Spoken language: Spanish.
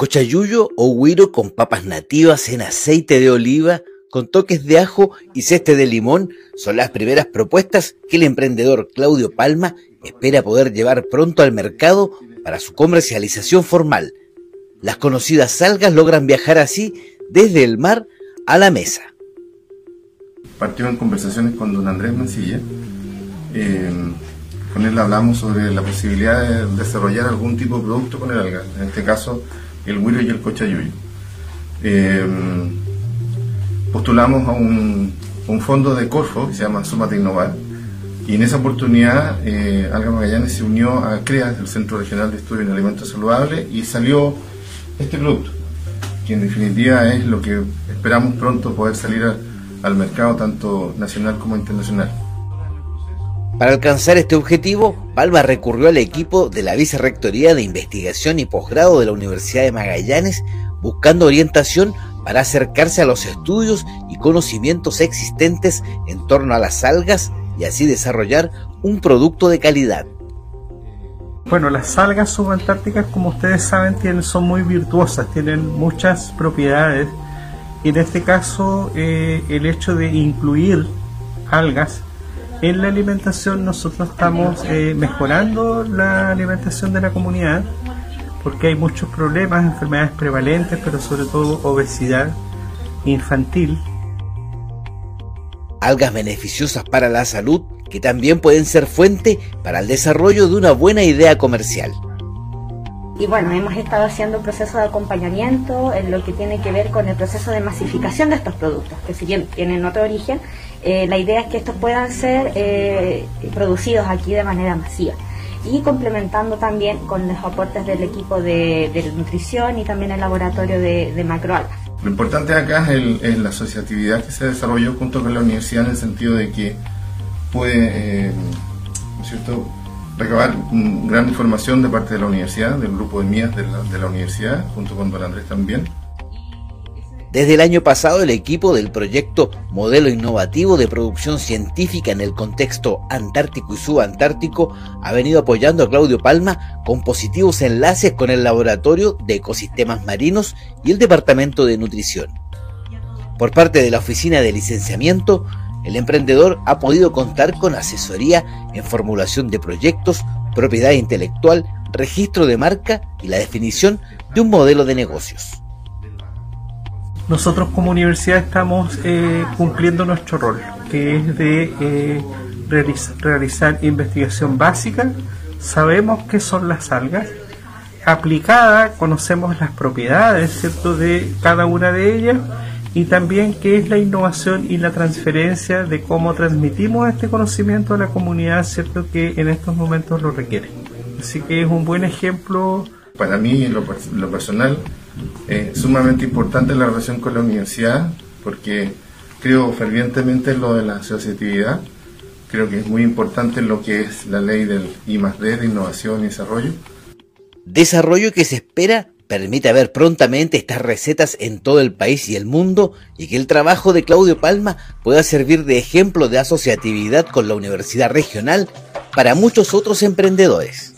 Cochayuyo o huiro con papas nativas en aceite de oliva, con toques de ajo y ceste de limón son las primeras propuestas que el emprendedor Claudio Palma espera poder llevar pronto al mercado para su comercialización formal. Las conocidas algas logran viajar así desde el mar a la mesa. Partió en conversaciones con don Andrés Mancilla. Eh, con él hablamos sobre la posibilidad de desarrollar algún tipo de producto con el alga. En este caso, el Huiro y el Cochayuyo. Eh, postulamos a un, fondo de Corfo que se llama Sumate Innovar y en esa oportunidad eh, Alga Magallanes se unió a CREA, el Centro Regional de Estudio en Alimentos Saludables, y salió este producto, que en definitiva es lo que esperamos pronto poder salir al mercado tanto nacional como internacional. Para alcanzar este objetivo, Palma recurrió al equipo de la Vicerrectoría de Investigación y Posgrado de la Universidad de Magallanes buscando orientación para acercarse a los estudios y conocimientos existentes en torno a las algas y así desarrollar un producto de calidad. Bueno, las algas subantárticas, como ustedes saben, tienen, son muy virtuosas, tienen muchas propiedades. En este caso, eh, el hecho de incluir algas en la alimentación nosotros estamos eh, mejorando la alimentación de la comunidad porque hay muchos problemas, enfermedades prevalentes, pero sobre todo obesidad infantil. Algas beneficiosas para la salud que también pueden ser fuente para el desarrollo de una buena idea comercial. Y bueno, hemos estado haciendo un proceso de acompañamiento en lo que tiene que ver con el proceso de masificación de estos productos, que si bien tienen otro origen, eh, la idea es que estos puedan ser eh, producidos aquí de manera masiva y complementando también con los aportes del equipo de, nutrición y también el laboratorio de, de macroalgas. Lo importante acá es, la asociatividad que se desarrolló junto con la universidad en el sentido de que puede, eh, cierto?, recabar gran información de parte de la universidad, del grupo de mías de la, de la universidad, junto con don Andrés también desde el año pasado, el equipo del proyecto Modelo Innovativo de Producción Científica en el contexto antártico y subantártico ha venido apoyando a Claudio Palma con positivos enlaces con el Laboratorio de Ecosistemas Marinos y el Departamento de Nutrición. Por parte de la Oficina de Licenciamiento, el emprendedor ha podido contar con asesoría en formulación de proyectos, propiedad intelectual, registro de marca y la definición de un modelo de negocios nosotros como universidad estamos eh, cumpliendo nuestro rol, que es de eh, realizar, investigación básica. Sabemos qué son las algas. Aplicada, conocemos las propiedades ¿cierto? de cada una de ellas y también qué es la innovación y la transferencia de cómo transmitimos este conocimiento a la comunidad, ¿cierto? que en estos momentos lo requiere. Así que es un buen ejemplo. Para mí, lo personal, es sumamente importante la relación con la universidad porque creo fervientemente en lo de la asociatividad. Creo que es muy importante lo que es la ley del I D de innovación y desarrollo. Desarrollo que se espera permita ver prontamente estas recetas en todo el país y el mundo y que el trabajo de Claudio Palma pueda servir de ejemplo de asociatividad con la Universidad Regional para muchos otros emprendedores.